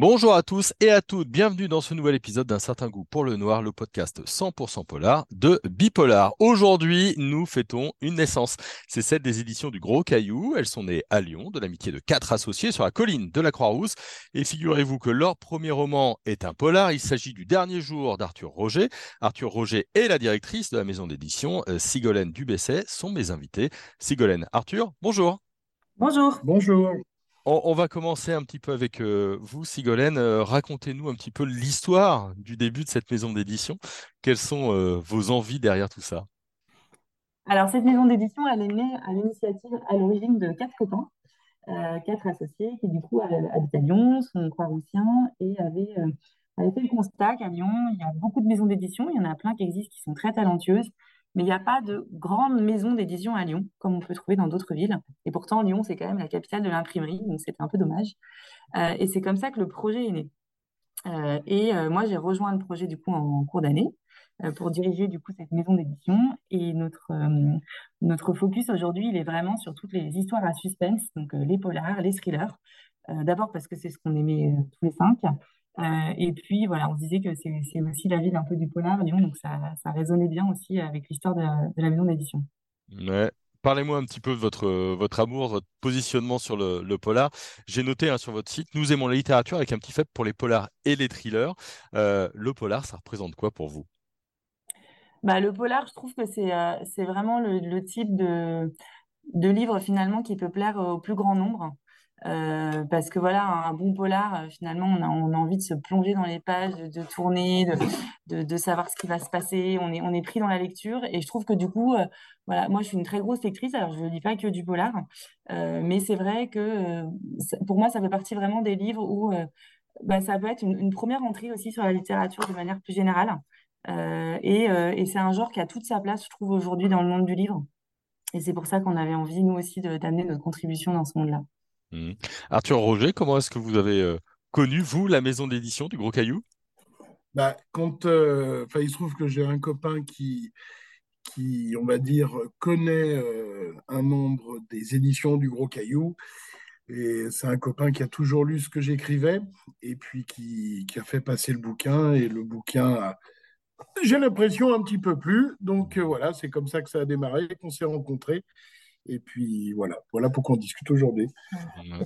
Bonjour à tous et à toutes, bienvenue dans ce nouvel épisode d'un certain goût pour le noir, le podcast 100% polar de Bipolar. Aujourd'hui, nous fêtons une naissance. C'est celle des éditions du Gros Caillou. Elles sont nées à Lyon, de l'amitié de quatre associés sur la colline de la Croix-Rousse. Et figurez-vous que leur premier roman est un polar. Il s'agit du dernier jour d'Arthur Roger. Arthur Roger est la directrice de la maison d'édition. Euh, Sigolène Dubesset sont mes invités. Sigolène, Arthur, bonjour. Bonjour. Bonjour. On, va commencer un petit peu avec euh, vous, Sigolène. Euh, racontez-nous un petit peu l'histoire du début de cette maison d'édition. Quelles sont euh, vos envies derrière tout ça? Alors, cette maison d'édition, elle est née à l'initiative, à l'origine de quatre copains, quatre associés qui, du coup, habitent à Lyon, sont croix-roussiens et avaient, avaient, fait le constat qu'à Lyon, il y a beaucoup de maisons d'édition. Il y en a plein qui existent qui sont très talentueuses, mais il n'y a pas de grande maison d'édition à Lyon, comme on peut trouver dans d'autres villes. Et pourtant, Lyon, c'est quand même la capitale de l'imprimerie, donc c'était un peu dommage. Euh, et c'est comme ça que le projet est né. Euh, et euh, moi, j'ai rejoint le projet du coup en, cours d'année pour diriger du coup cette maison d'édition. Et notre, notre focus aujourd'hui, il est vraiment sur toutes les histoires à suspense, donc les polars, les thrillers. D'abord parce que c'est ce qu'on aimait tous les cinq. Euh, et puis, voilà, on se disait que c'est aussi la ville un peu du polar, Lyon, donc ça, ça résonnait bien aussi avec l'histoire de, la maison d'édition. Ouais. Parlez-moi un petit peu de votre, votre amour, votre positionnement sur le, polar. J'ai noté hein, sur votre site, nous aimons la littérature avec un petit fait pour les polars et les thrillers. Euh, le polar, ça représente quoi pour vous? Bah, Le polar, je trouve que c'est euh, vraiment le, le, type de, de livre finalement qui peut plaire au plus grand nombre. Euh, parce que voilà, un bon polar, euh, finalement, on a, envie de se plonger dans les pages, de, tourner, de, savoir ce qui va se passer. On est, pris dans la lecture. Et je trouve que du coup, euh, voilà, moi, je suis une très grosse lectrice. Alors, je ne lis pas que du polar. mais c'est vrai que pour moi, ça fait partie vraiment des livres où bah, ça peut être une, une, première entrée aussi sur la littérature de manière plus générale. et, et c'est un genre qui a toute sa place, je trouve, aujourd'hui dans le monde du livre. Et c'est pour ça qu'on avait envie, nous aussi, d'amener notre contribution dans ce monde-là. Mmh. Arthur Roger, comment est-ce que vous avez euh, connu, vous, la maison d'édition du Gros Caillou? Bah, quand, euh, Il se trouve que j'ai un copain qui, qui, on va dire, connaît euh, un nombre des éditions du Gros Caillou. Et c'est un copain qui a toujours lu ce que j'écrivais et puis qui, qui, a fait passer le bouquin. Et le bouquin j'ai l'impression, un petit peu plus. Donc voilà, c'est comme ça que ça a démarré, qu'on s'est rencontrés. Et puis voilà, voilà pourquoi on discute aujourd'hui.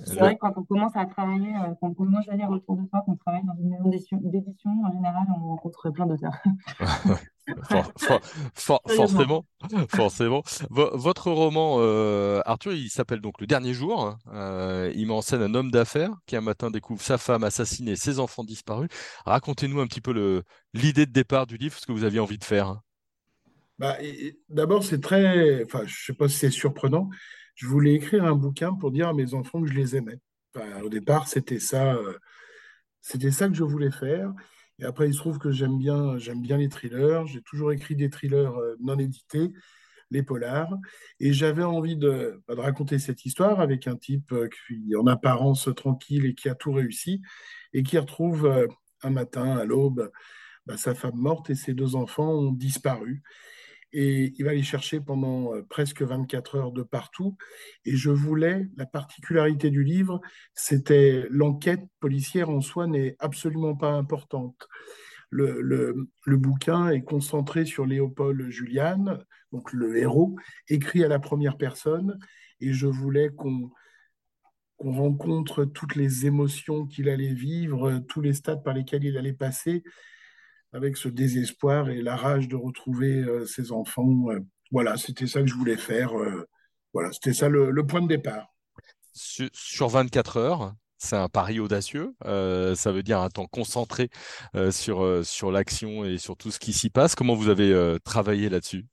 C'est vrai que quand on commence à travailler, euh, quand on commence à dire autour de soi qu'on travaille dans une maison d'édition, en général, on rencontre plein d'auteurs. forcément, forcément. votre roman, euh, Arthur, il s'appelle donc Le Dernier Jour. Hein. Euh, il met en scène un homme d'affaires qui un matin découvre sa femme assassinée, ses enfants disparus. Racontez-nous un petit peu l'idée de départ du livre, ce que vous aviez envie de faire. Bah, D'abord, c'est très, enfin, je sais pas si c'est surprenant. Je voulais écrire un bouquin pour dire à mes enfants que je les aimais. au départ, c'était ça, euh, c'était ça que je voulais faire. Et après, il se trouve que j'aime bien, j'aime bien les thrillers. J'ai toujours écrit des thrillers euh, non édités, les polars. Et j'avais envie de, bah, raconter cette histoire avec un type euh, qui, en apparence tranquille et qui a tout réussi, et qui retrouve un matin à l'aube bah, sa femme morte et ses deux enfants ont disparu et il va les chercher pendant euh, presque 24 heures de partout. Et je voulais, la particularité du livre, c'était l'enquête policière en soi n'est absolument pas importante. Le, le, bouquin est concentré sur Léopold Julian, donc le héros, écrit à la première personne, et je voulais qu'on qu'on rencontre toutes les émotions qu'il allait vivre, tous les stades par lesquels il allait passer, avec ce désespoir et la rage de retrouver euh, ses enfants. Euh, voilà, c'était ça que je voulais faire. Euh, voilà, c'était ça le, point de départ. Sur, 24 heures, c'est un pari audacieux. ça veut dire un temps concentré sur, sur l'action et sur tout ce qui s'y passe. Comment vous avez travaillé là-dessus?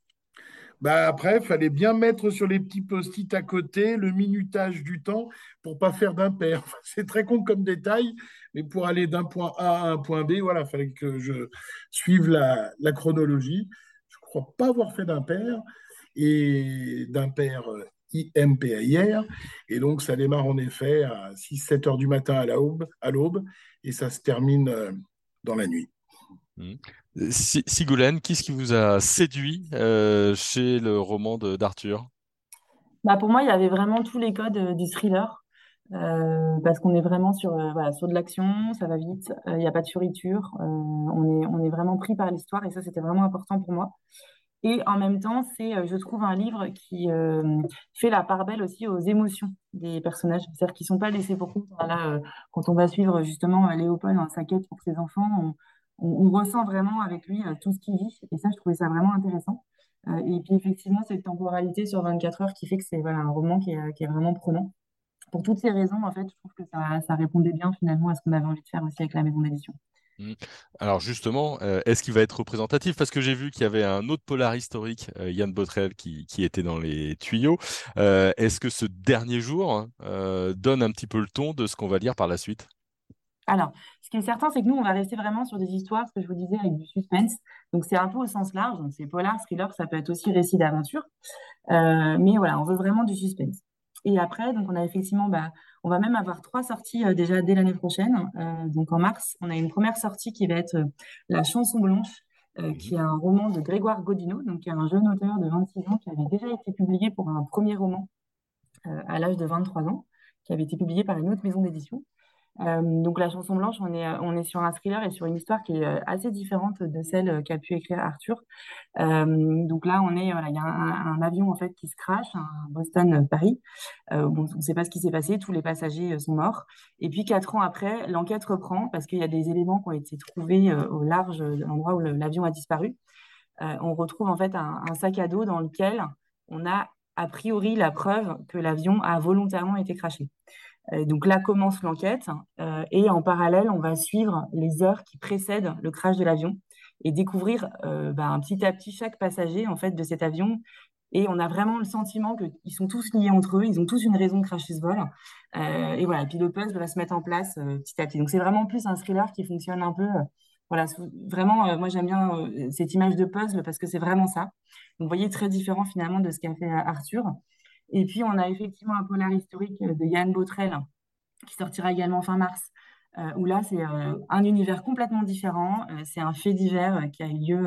Bah après, il fallait bien mettre sur les petits post-it à côté le minutage du temps pour pas faire d'impair. C'est très con comme détail, mais pour aller d'un point A à un point B, voilà, il fallait que je suive la, chronologie. Je ne crois pas avoir fait d'impair et d'impair euh, IMPAIR. Et donc, ça démarre en effet à 6-7 heures du matin à l'aube et ça se termine euh, dans la nuit. Mmh. Sigolène, qu'est-ce qui vous a séduit euh, chez le roman d'Arthur? Bah Pour moi, il y avait vraiment tous les codes euh, du thriller. parce qu'on est vraiment sur, voilà, sur de l'action, ça va vite, il n'y a pas de furiture, on est, on est vraiment pris par l'histoire et ça, c'était vraiment important pour moi. Et en même temps, c'est, je trouve, un livre qui fait la part belle aussi aux émotions des personnages, c'est-à-dire qu'ils ne sont pas laissés pour compte. Quand on va suivre justement Léopold dans sa quête pour ses enfants, on, on, ressent vraiment avec lui tout ce qu'il vit. Et ça, je trouvais ça vraiment intéressant. et puis effectivement, cette temporalité sur 24 heures qui fait que c'est un roman qui est, vraiment prenant pour toutes ces raisons, en fait, je trouve que ça, répondait bien finalement à ce qu'on avait envie de faire aussi avec la maison d'édition. Mmh. Alors justement, euh, est-ce qu'il va être représentatif? Parce que j'ai vu qu'il y avait un autre polar historique, euh, Yann Botrel, qui, était dans les tuyaux. Euh, est-ce que ce dernier jour hein, donne un petit peu le ton de ce qu'on va lire par la suite? Alors, ce qui est certain, c'est que nous, on va rester vraiment sur des histoires, ce que je vous disais, avec du suspense. Donc, c'est un peu au sens large. C'est polar, thriller, ça peut être aussi récit d'aventure. mais voilà, on veut vraiment du suspense. Et après, donc on a effectivement, bah, on va même avoir trois sorties euh, déjà dès l'année prochaine. Euh, donc en mars, on a une première sortie qui va être euh, La chanson blanche, mhm. qui est un roman de Grégoire Godineau, donc qui est un jeune auteur de 26 ans qui avait déjà été publié pour un premier roman à l'âge de 23 ans, qui avait été publié par une autre maison d'édition. Euh, donc la chanson blanche, on est, on est sur un thriller et sur une histoire qui est euh, assez différente de celle qu'a pu écrire Arthur. Euh, donc là, on est, il y a un, avion en fait qui se crache, un Boston-Paris. bon, on ne sait pas ce qui s'est passé, tous les passagers sont morts. Et puis quatre ans après, l'enquête reprend parce qu'il y a des éléments qui ont été trouvés au large de l'endroit où l'avion a disparu. on retrouve en fait un, un sac à dos dans lequel on a a priori la preuve que l'avion a volontairement été crashé. Euh, donc là commence l'enquête euh, et en parallèle, on va suivre les heures qui précèdent le crash de l'avion et découvrir euh, bah, petit à petit chaque passager en fait de cet avion. Et on a vraiment le sentiment qu'ils sont tous liés entre eux, ils ont tous une raison de cracher ce vol. et voilà, puis le puzzle va se mettre en place petit à petit. Donc c'est vraiment plus un thriller qui fonctionne un peu. voilà, vraiment, moi j'aime bien cette image de puzzle parce que c'est vraiment ça. Donc vous voyez, très différent finalement de ce qu'a fait Arthur. Et puis, on a effectivement un polar historique de Yann Botrel qui sortira également fin mars, euh, où là, c'est euh, un univers complètement différent. Euh, c'est un fait divers qui a eu lieu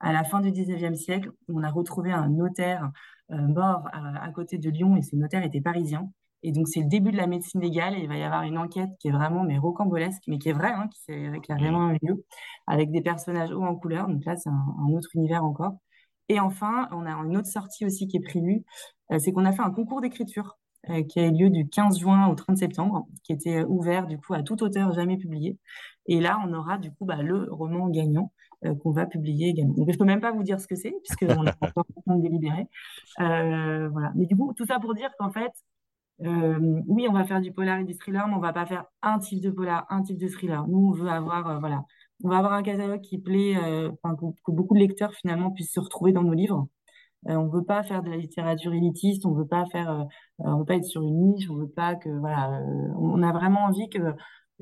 à la fin du 19e siècle, où on a retrouvé un notaire mort à, côté de Lyon, et ce notaire était parisien. Et donc, c'est le début de la médecine légale, et il va y avoir une enquête qui est vraiment mais rocambolesque, mais qui est vraie, hein, qui, qui, a vraiment eu lieu, avec des personnages hauts en couleur. Donc là, c'est un, un autre univers encore. Et enfin, on a une autre sortie aussi qui est prévue, euh, c'est qu'on a fait un concours d'écriture euh, qui a eu lieu du 15 juin au 30 septembre, qui était euh, ouvert du coup à tout auteur jamais publié. Et là, on aura du coup bah, le roman gagnant qu'on va publier également. Je peux même pas vous dire ce que c'est, puisqu'on pas encore délibéré. Euh, voilà. Mais du coup, tout ça pour dire qu'en fait, oui, on va faire du polar et du thriller, mais on va pas faire un type de polar, un type de thriller. Nous, on veut avoir, voilà, on va avoir un catalogue qui plaît, que, beaucoup de lecteurs finalement puissent se retrouver dans nos livres. Euh, on veut pas faire de la littérature élitiste, on veut pas faire, euh, on veut pas être sur une niche, on veut pas que voilà, euh, on a vraiment envie que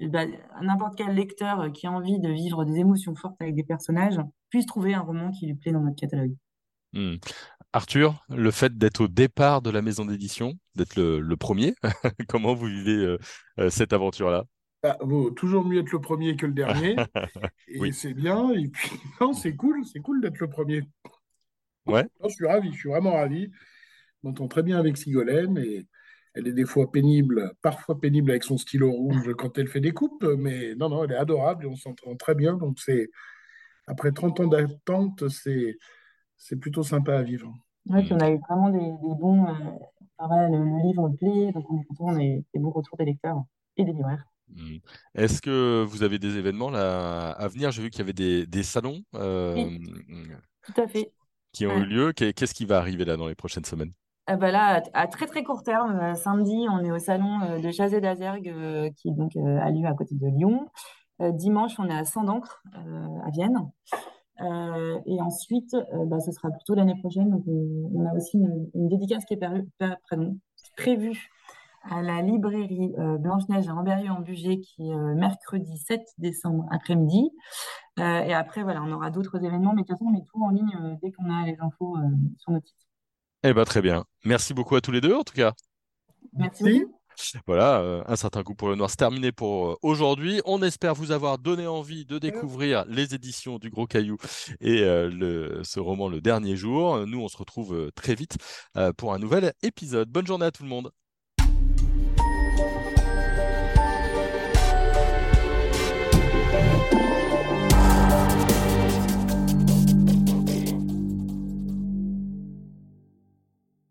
bah, n'importe quel lecteur qui a envie de vivre des émotions fortes avec des personnages puisse trouver un roman qui lui plaît dans notre catalogue. Hmm. Arthur, le fait d'être au départ de la maison d'édition, d'être le, premier, comment vous vivez cette aventure-là? Bah, vaut toujours mieux être le premier que le dernier. et c'est bien. Et puis, non, c'est cool, c'est cool d'être le premier. Ouais. je suis ravi, je suis vraiment ravi. On entend très bien avec Sigolène et elle est des fois pénible, parfois pénible avec son stylo rouge quand elle fait des coupes, mais non, non, elle est adorable et on s'entend très bien. Donc, c'est après 30 ans d'attente, c'est c'est plutôt sympa à vivre. Oui, puis on a eu vraiment des, bons. Euh, le, livre plaît, donc on est content, on a eu des bons retours des lecteurs et des libraires. Hmm. Est-ce que vous avez des événements là, à venir? J'ai vu qu'il y avait des, des salons. Euh, tout à fait qui ont eu lieu. Qu'est-ce qui va arriver là dans les prochaines semaines? Ah bah là, à très très court terme, euh, samedi, on est au salon euh, de Chazé d'Azergue qui donc a lieu à côté de Lyon. dimanche, on est à Saint d'Ancre à Vienne. et ensuite, bah, ce sera plutôt l'année prochaine. Donc, on, a aussi une, dédicace qui est prévue à la librairie Blanche-Neige à Amberieu-en-Bugey qui est mercredi 7 décembre après-midi. Euh, et après, voilà, on aura d'autres événements, mais de toute façon, on met tout en ligne euh, dès qu'on a les infos euh, sur notre site. Eh bien, très bien. Merci beaucoup à tous les deux, en tout cas. Merci. Voilà, un certain coup pour le noir, c'est terminé pour aujourd'hui. On espère vous avoir donné envie de découvrir les éditions du Gros Caillou et le, ce roman Le Dernier Jour. Nous, on se retrouve très vite pour un nouvel épisode. Bonne journée à tout le monde.